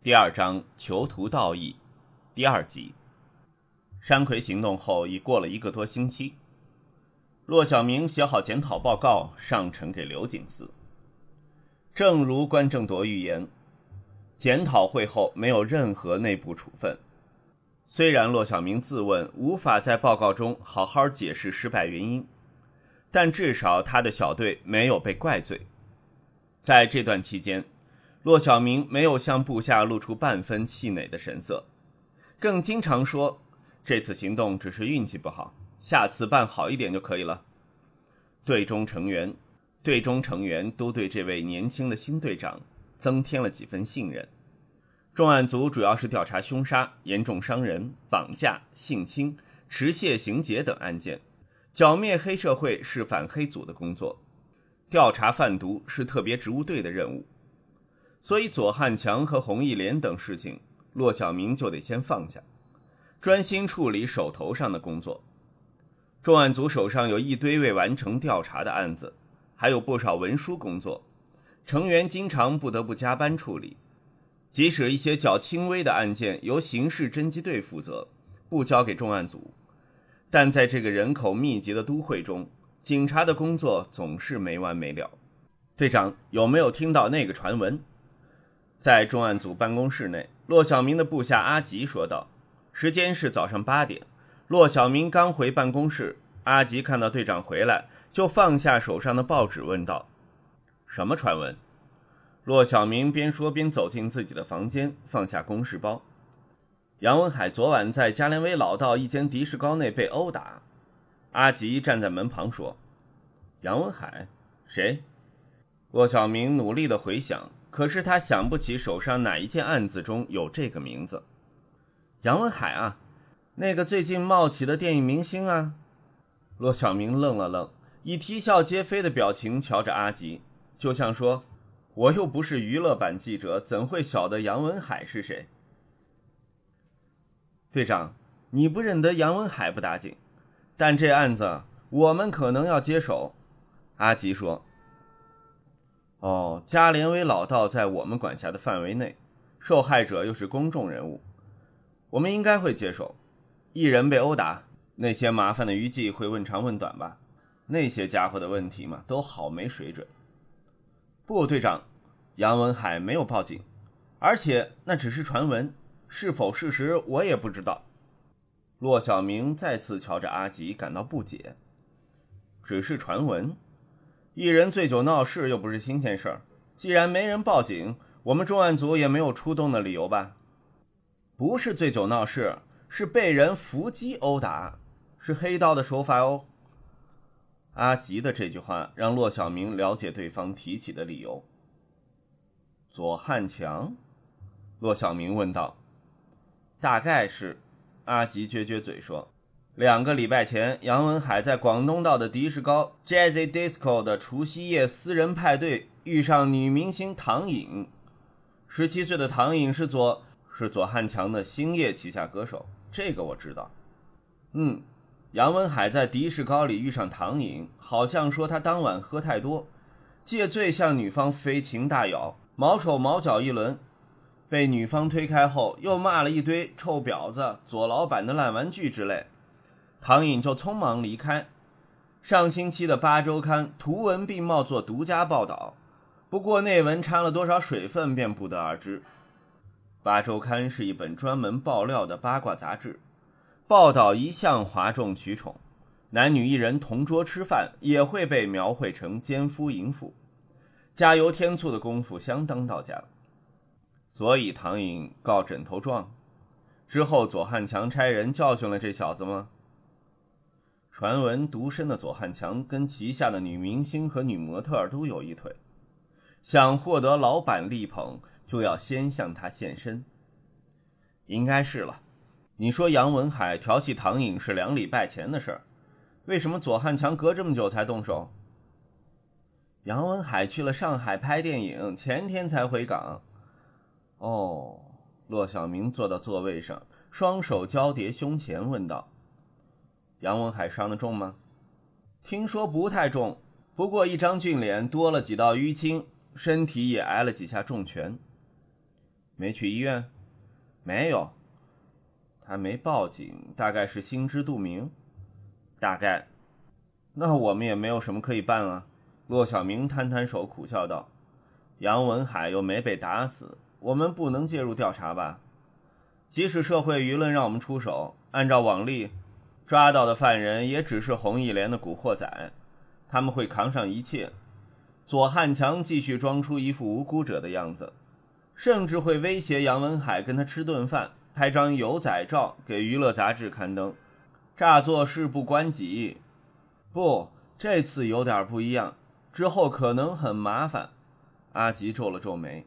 第二章囚徒道义，第二集。山葵行动后已过了一个多星期，骆小明写好检讨报告，上呈给刘景思。正如关正铎预言，检讨会后没有任何内部处分。虽然骆小明自问无法在报告中好好解释失败原因，但至少他的小队没有被怪罪。在这段期间。骆小明没有向部下露出半分气馁的神色，更经常说：“这次行动只是运气不好，下次办好一点就可以了。”队中成员，队中成员都对这位年轻的新队长增添了几分信任。重案组主要是调查凶杀、严重伤人、绑架、性侵、持械行劫等案件，剿灭黑社会是反黑组的工作，调查贩毒是特别职务队的任务。所以，左汉强和洪义莲等事情，骆小明就得先放下，专心处理手头上的工作。重案组手上有一堆未完成调查的案子，还有不少文书工作，成员经常不得不加班处理。即使一些较轻微的案件由刑事侦缉队负责，不交给重案组，但在这个人口密集的都会中，警察的工作总是没完没了。队长，有没有听到那个传闻？在重案组办公室内，骆小明的部下阿吉说道：“时间是早上八点。”骆小明刚回办公室，阿吉看到队长回来，就放下手上的报纸，问道：“什么传闻？”骆小明边说边走进自己的房间，放下公事包：“杨文海昨晚在加连威老道一间的士高内被殴打。”阿吉站在门旁说：“杨文海，谁？”骆小明努力地回想。可是他想不起手上哪一件案子中有这个名字，杨文海啊，那个最近冒起的电影明星啊。骆小明愣了愣，以啼笑皆非的表情瞧着阿吉，就像说：“我又不是娱乐版记者，怎会晓得杨文海是谁？”队长，你不认得杨文海不打紧，但这案子我们可能要接手。”阿吉说。哦，加连威老道在我们管辖的范围内，受害者又是公众人物，我们应该会接手。一人被殴打，那些麻烦的娱记会问长问短吧？那些家伙的问题嘛，都好没水准。不，队长，杨文海没有报警，而且那只是传闻，是否事实我也不知道。骆小明再次瞧着阿吉，感到不解。只是传闻。一人醉酒闹事又不是新鲜事儿，既然没人报警，我们重案组也没有出动的理由吧？不是醉酒闹事，是被人伏击殴打，是黑道的手法哦。阿吉的这句话让骆小明了解对方提起的理由。左汉强，骆小明问道。大概是，阿吉撅撅嘴说。两个礼拜前，杨文海在广东道的迪士高 Jazzy Disco 的除夕夜私人派对遇上女明星唐颖。十七岁的唐颖是左是左汉强的星夜旗下歌手，这个我知道。嗯，杨文海在迪士高里遇上唐颖，好像说他当晚喝太多，借醉向女方飞禽大咬，毛手毛脚一轮，被女方推开后又骂了一堆臭婊子、左老板的烂玩具之类。唐颖就匆忙离开。上星期的八周刊图文并茂做独家报道，不过内文掺了多少水分便不得而知。八周刊是一本专门爆料的八卦杂志，报道一向哗众取宠，男女一人同桌吃饭也会被描绘成奸夫淫妇，加油添醋的功夫相当到家。所以唐颖告枕头状，之后左汉强差人教训了这小子吗？传闻独身的左汉强跟旗下的女明星和女模特都有一腿，想获得老板力捧，就要先向他献身。应该是了。你说杨文海调戏唐颖是两礼拜前的事儿，为什么左汉强隔这么久才动手？杨文海去了上海拍电影，前天才回港。哦，骆小明坐到座位上，双手交叠胸前，问道。杨文海伤得重吗？听说不太重，不过一张俊脸多了几道淤青，身体也挨了几下重拳。没去医院？没有。他没报警，大概是心知肚明。大概。那我们也没有什么可以办啊。骆小明摊摊手，苦笑道：“杨文海又没被打死，我们不能介入调查吧？即使社会舆论让我们出手，按照往例，抓到的犯人也只是红一连的古惑仔，他们会扛上一切。左汉强继续装出一副无辜者的样子，甚至会威胁杨文海跟他吃顿饭，拍张有仔照给娱乐杂志刊登，诈作事不关己。不，这次有点不一样。”之后可能很麻烦，阿吉皱了皱眉。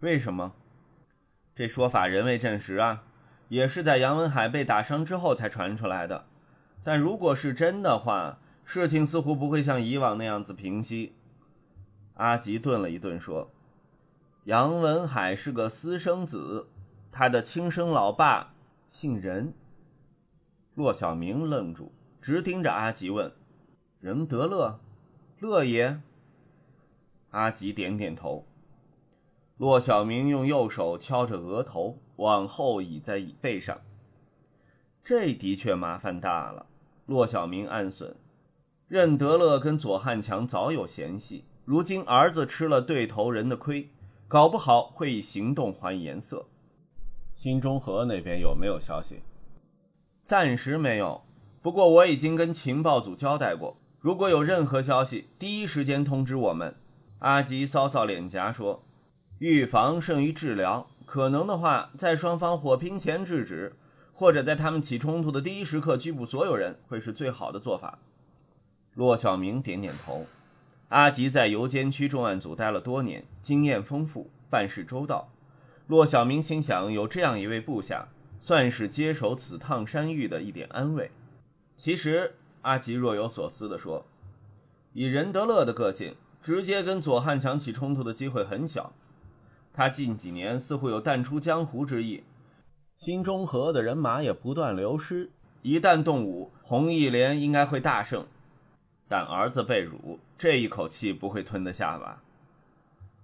为什么？这说法仍未证实啊，也是在杨文海被打伤之后才传出来的。但如果是真的话，事情似乎不会像以往那样子平息。阿吉顿了一顿，说：“杨文海是个私生子，他的亲生老爸姓任。”骆小明愣住，直盯着阿吉问：“任德乐？”乐爷，阿吉点点头。骆小明用右手敲着额头，往后倚在椅背上。这的确麻烦大了。骆小明暗损，任德乐跟左汉强早有嫌隙，如今儿子吃了对头人的亏，搞不好会以行动还颜色。新中河那边有没有消息？暂时没有，不过我已经跟情报组交代过。如果有任何消息，第一时间通知我们。阿吉搔搔脸颊说：“预防胜于治疗，可能的话，在双方火拼前制止，或者在他们起冲突的第一时刻拘捕所有人，会是最好的做法。”骆小明点点头。阿吉在邮监区重案组待了多年，经验丰富，办事周到。骆小明心想，有这样一位部下，算是接手此趟山芋的一点安慰。其实。阿吉若有所思地说：“以任德乐的个性，直接跟左汉强起冲突的机会很小。他近几年似乎有淡出江湖之意，新中和的人马也不断流失。一旦动武，红义连应该会大胜。但儿子被辱，这一口气不会吞得下吧？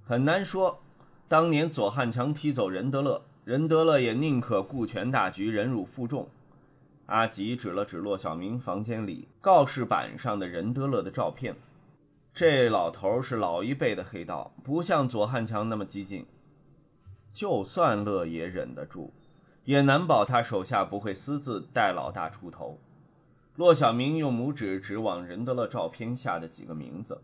很难说。当年左汉强踢走任德乐，任德乐也宁可顾全大局，忍辱负重。”阿吉指了指骆小明房间里告示板上的任德乐的照片，这老头是老一辈的黑道，不像左汉强那么激进。就算乐爷忍得住，也难保他手下不会私自带老大出头。骆小明用拇指指往任德乐照片下的几个名字，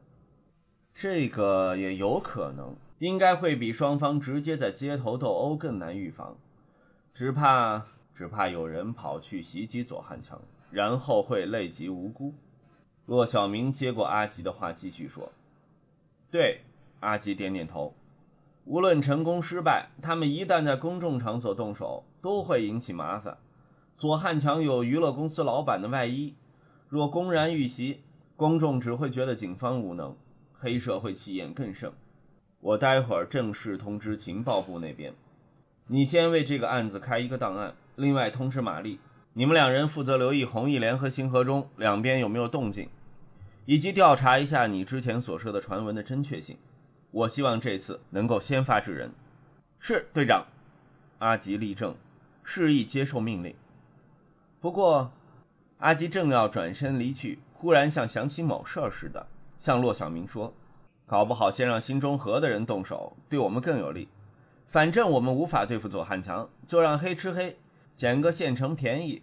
这个也有可能，应该会比双方直接在街头斗殴更难预防，只怕。只怕有人跑去袭击左汉强，然后会累及无辜。骆小明接过阿吉的话，继续说：“对。”阿吉点点头。无论成功失败，他们一旦在公众场所动手，都会引起麻烦。左汉强有娱乐公司老板的外衣，若公然遇袭，公众只会觉得警方无能，黑社会气焰更盛。我待会儿正式通知情报部那边，你先为这个案子开一个档案。另外通知玛丽，你们两人负责留意红义联和星河中两边有没有动静，以及调查一下你之前所说的传闻的真确性。我希望这次能够先发制人。是队长，阿吉立正，示意接受命令。不过，阿吉正要转身离去，忽然像想起某事儿似的，向骆小明说：“搞不好先让新中和的人动手，对我们更有利。反正我们无法对付左汉强，就让黑吃黑。”捡个现成便宜，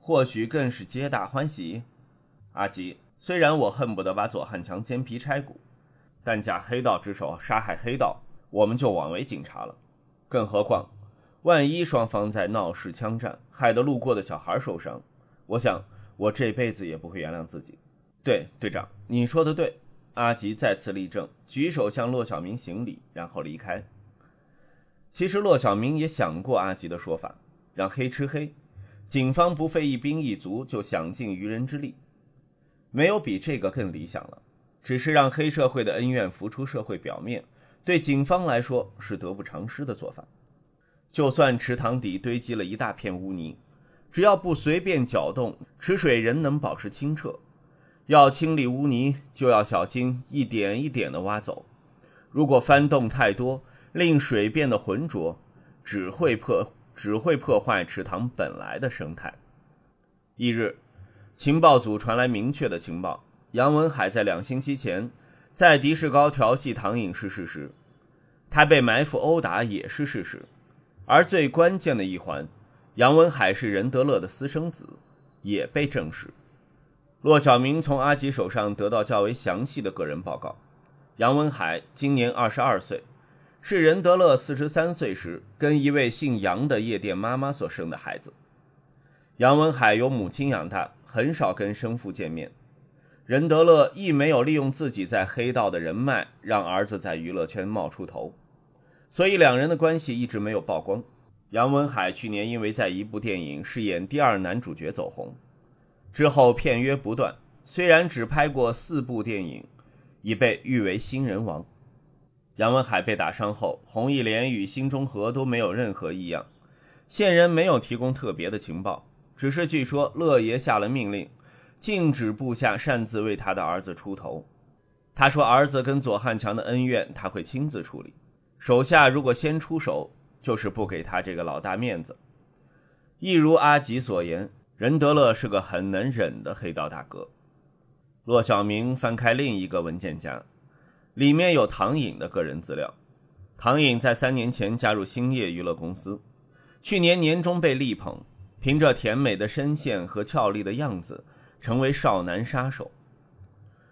或许更是皆大欢喜。阿吉，虽然我恨不得把左汉强煎皮拆骨，但假黑道之手杀害黑道，我们就枉为警察了。更何况，万一双方在闹事枪战，害得路过的小孩受伤，我想我这辈子也不会原谅自己。对，队长，你说的对。阿吉再次立正，举手向骆小明行礼，然后离开。其实骆小明也想过阿吉的说法。让黑吃黑，警方不费一兵一卒就想尽渔人之力，没有比这个更理想了。只是让黑社会的恩怨浮出社会表面，对警方来说是得不偿失的做法。就算池塘底堆积了一大片污泥，只要不随便搅动，池水仍能保持清澈。要清理污泥，就要小心一点一点地挖走。如果翻动太多，令水变得浑浊。只会破只会破坏池塘本来的生态。翌日，情报组传来明确的情报：杨文海在两星期前在迪士高调戏唐颖是事实，他被埋伏殴打也是事实。而最关键的一环，杨文海是任德乐的私生子，也被证实。骆小明从阿吉手上得到较为详细的个人报告：杨文海今年二十二岁，是任德乐四十三岁时跟一位姓杨的夜店妈妈所生的孩子。杨文海由母亲养大，很少跟生父见面。任德乐亦没有利用自己在黑道的人脉，让儿子在娱乐圈冒出头。所以两人的关系一直没有曝光。杨文海去年因为在一部电影饰演第二男主角走红，之后片约不断，虽然只拍过四部电影，已被誉为新人王。杨文海被打伤后，洪义莲与辛中和都没有任何异样，线人没有提供特别的情报，只是据说乐爷下了命令，禁止部下擅自为他的儿子出头。他说儿子跟左汉强的恩怨他会亲自处理。手下如果先出手，就是不给他这个老大面子。一如阿吉所言，任德乐是个很能忍的黑道大哥。骆小明翻开另一个文件夹，里面有唐颖的个人资料。唐颖在三年前加入兴业娱乐公司，去年年中被力捧，凭着甜美的声线和俏丽的样子，成为少男杀手。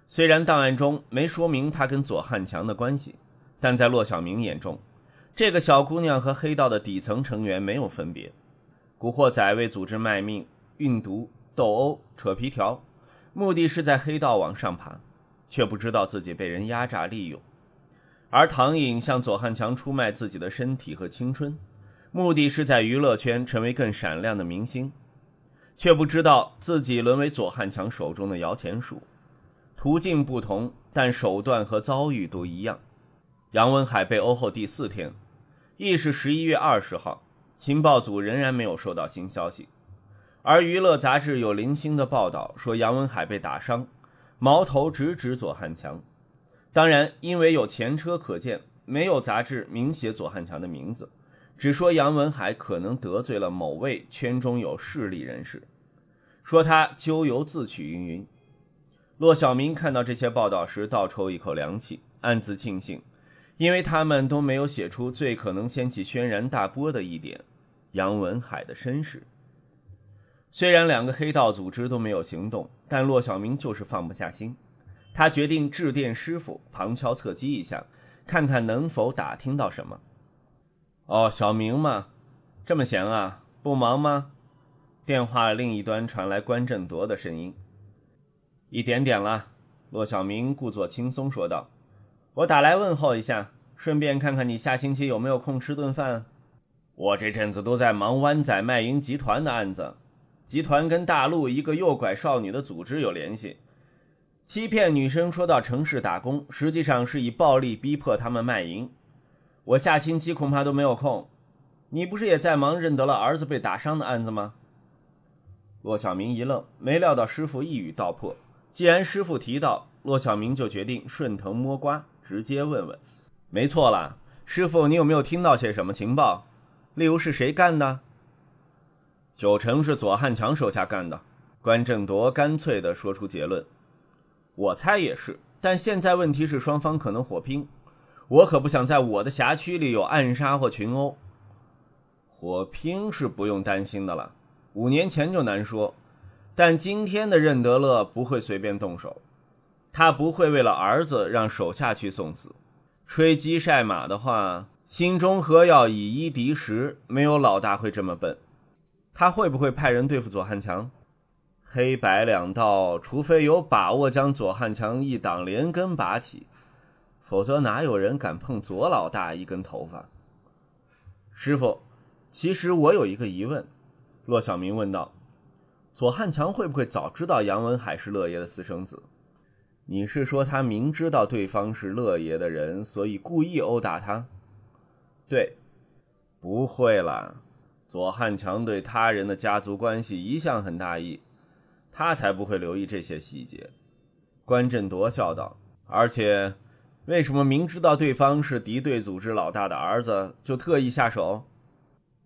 虽然档案中没说明他跟左汉强的关系。但在骆小明眼中，这个小姑娘和黑道的底层成员没有分别。古惑仔为组织卖命、运毒、斗殴、扯皮条，目的是在黑道往上爬，却不知道自己被人压榨利用；而唐颖向左汉强出卖自己的身体和青春，目的是在娱乐圈成为更闪亮的明星，却不知道自己沦为左汉强手中的摇钱树。途径不同，但手段和遭遇都一样。杨文海被殴后第四天，亦是十一月二十号，情报组仍然没有收到新消息。而娱乐杂志有零星的报道说杨文海被打伤，矛头直指左汉强。当然，因为有前车可鉴，没有杂志明写左汉强的名字，只说杨文海可能得罪了某位圈中有势力人士，说他咎由自取云云。骆小明看到这些报道时，倒抽一口凉气，暗自庆幸。因为他们都没有写出最可能掀起轩然大波的一点，杨文海的身世。虽然两个黑道组织都没有行动，但骆小明就是放不下心。他决定致电师傅，旁敲侧击一下，看看能否打听到什么。哦，小明嘛，这么闲啊？不忙吗？电话另一端传来关振铎的声音。一点点了，骆小明故作轻松说道。我打来问候一下，顺便看看你下星期有没有空吃顿饭。我这阵子都在忙湾仔卖淫集团的案子，集团跟大陆一个诱拐少女的组织有联系，欺骗女生说到城市打工，实际上是以暴力逼迫他们卖淫。我下星期恐怕都没有空。你不是也在忙认得了儿子被打伤的案子吗？骆小明一愣，没料到师傅一语道破。既然师傅提到，骆小明就决定顺藤摸瓜。直接问问，没错啦，师傅，你有没有听到些什么情报？例如是谁干的？九成是左汉强手下干的。关正铎干脆地说出结论。我猜也是，但现在问题是双方可能火拼，我可不想在我的辖区里有暗杀或群殴。火拼是不用担心的了，五年前就难说，但今天的任德乐不会随便动手。他不会为了儿子让手下去送死，吹鸡晒马的话，新中和要以一敌十，没有老大会这么笨。他会不会派人对付左汉强？黑白两道，除非有把握将左汉强一党连根拔起，否则哪有人敢碰左老大一根头发？师傅，其实我有一个疑问。骆小明问道：“左汉强会不会早知道杨文海是乐爷的私生子？”你是说他明知道对方是乐爷的人，所以故意殴打他？对，不会啦。左汉强对他人的家族关系一向很大意，他才不会留意这些细节。关振铎笑道：“而且，为什么明知道对方是敌对组织老大的儿子，就特意下手？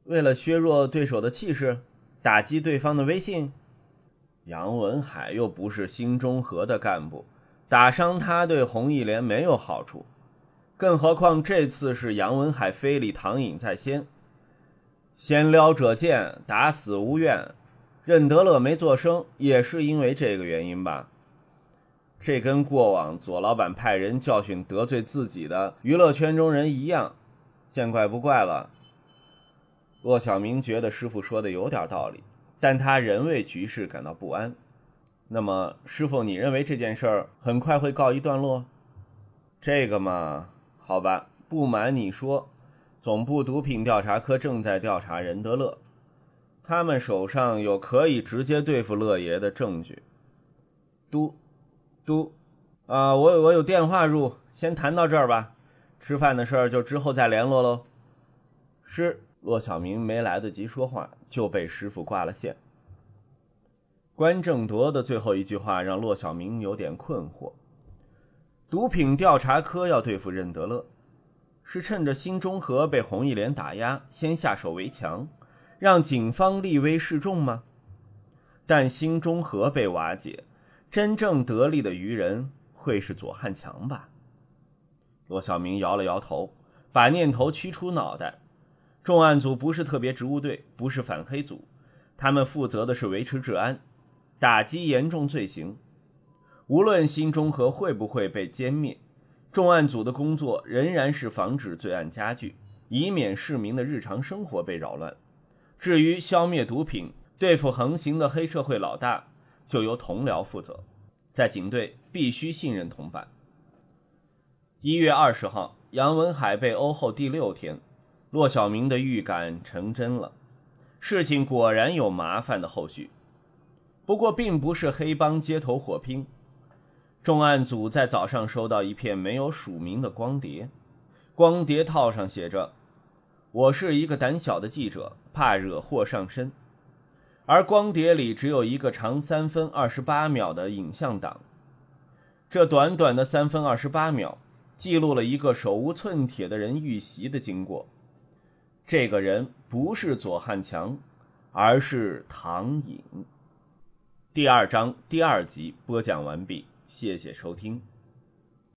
为了削弱对手的气势，打击对方的威信。杨文海又不是新中和的干部，打伤他对红一连没有好处。更何况这次是杨文海非礼唐颖在先，先撩者贱，打死无怨。任德乐没做声，也是因为这个原因吧。这跟过往左老板派人教训得罪自己的娱乐圈中人一样，见怪不怪了。骆小明觉得师傅说的有点道理，但他仍为局势感到不安。那么，师傅，你认为这件事儿很快会告一段落？这个嘛，好吧，不瞒你说，总部毒品调查科正在调查任德乐。他们手上有可以直接对付乐爷的证据。嘟，嘟，啊，我我有电话入，先谈到这儿吧。吃饭的事儿就之后再联络喽。是，骆小明没来得及说话，就被师傅挂了线。关正铎的最后一句话让骆小明有点困惑。毒品调查科要对付任德乐，是趁着新中和被红一连打压，先下手为强。让警方立威示众吗？但新中和被瓦解，真正得利的渔人会是左汉强吧？骆小明摇了摇头，把念头驱出脑袋。重案组不是特别职务队，不是反黑组，他们负责的是维持治安，打击严重罪行。无论新中和会不会被歼灭，重案组的工作仍然是防止罪案加剧，以免市民的日常生活被扰乱。至于消灭毒品、对付横行的黑社会老大，就由同僚负责。在警队必须信任同伴。一月二十号，杨文海被殴后第六天，骆小明的预感成真了，事情果然有麻烦的后续。不过，并不是黑帮街头火拼。重案组在早上收到一片没有署名的光碟，光碟套上写着。我是一个胆小的记者，怕惹祸上身。而光碟里只有一个长三分二十八秒的影像档，这短短的三分二十八秒，记录了一个手无寸铁的人遇袭的经过。这个人不是左汉强，而是唐颖。第二章第二集播讲完毕，谢谢收听。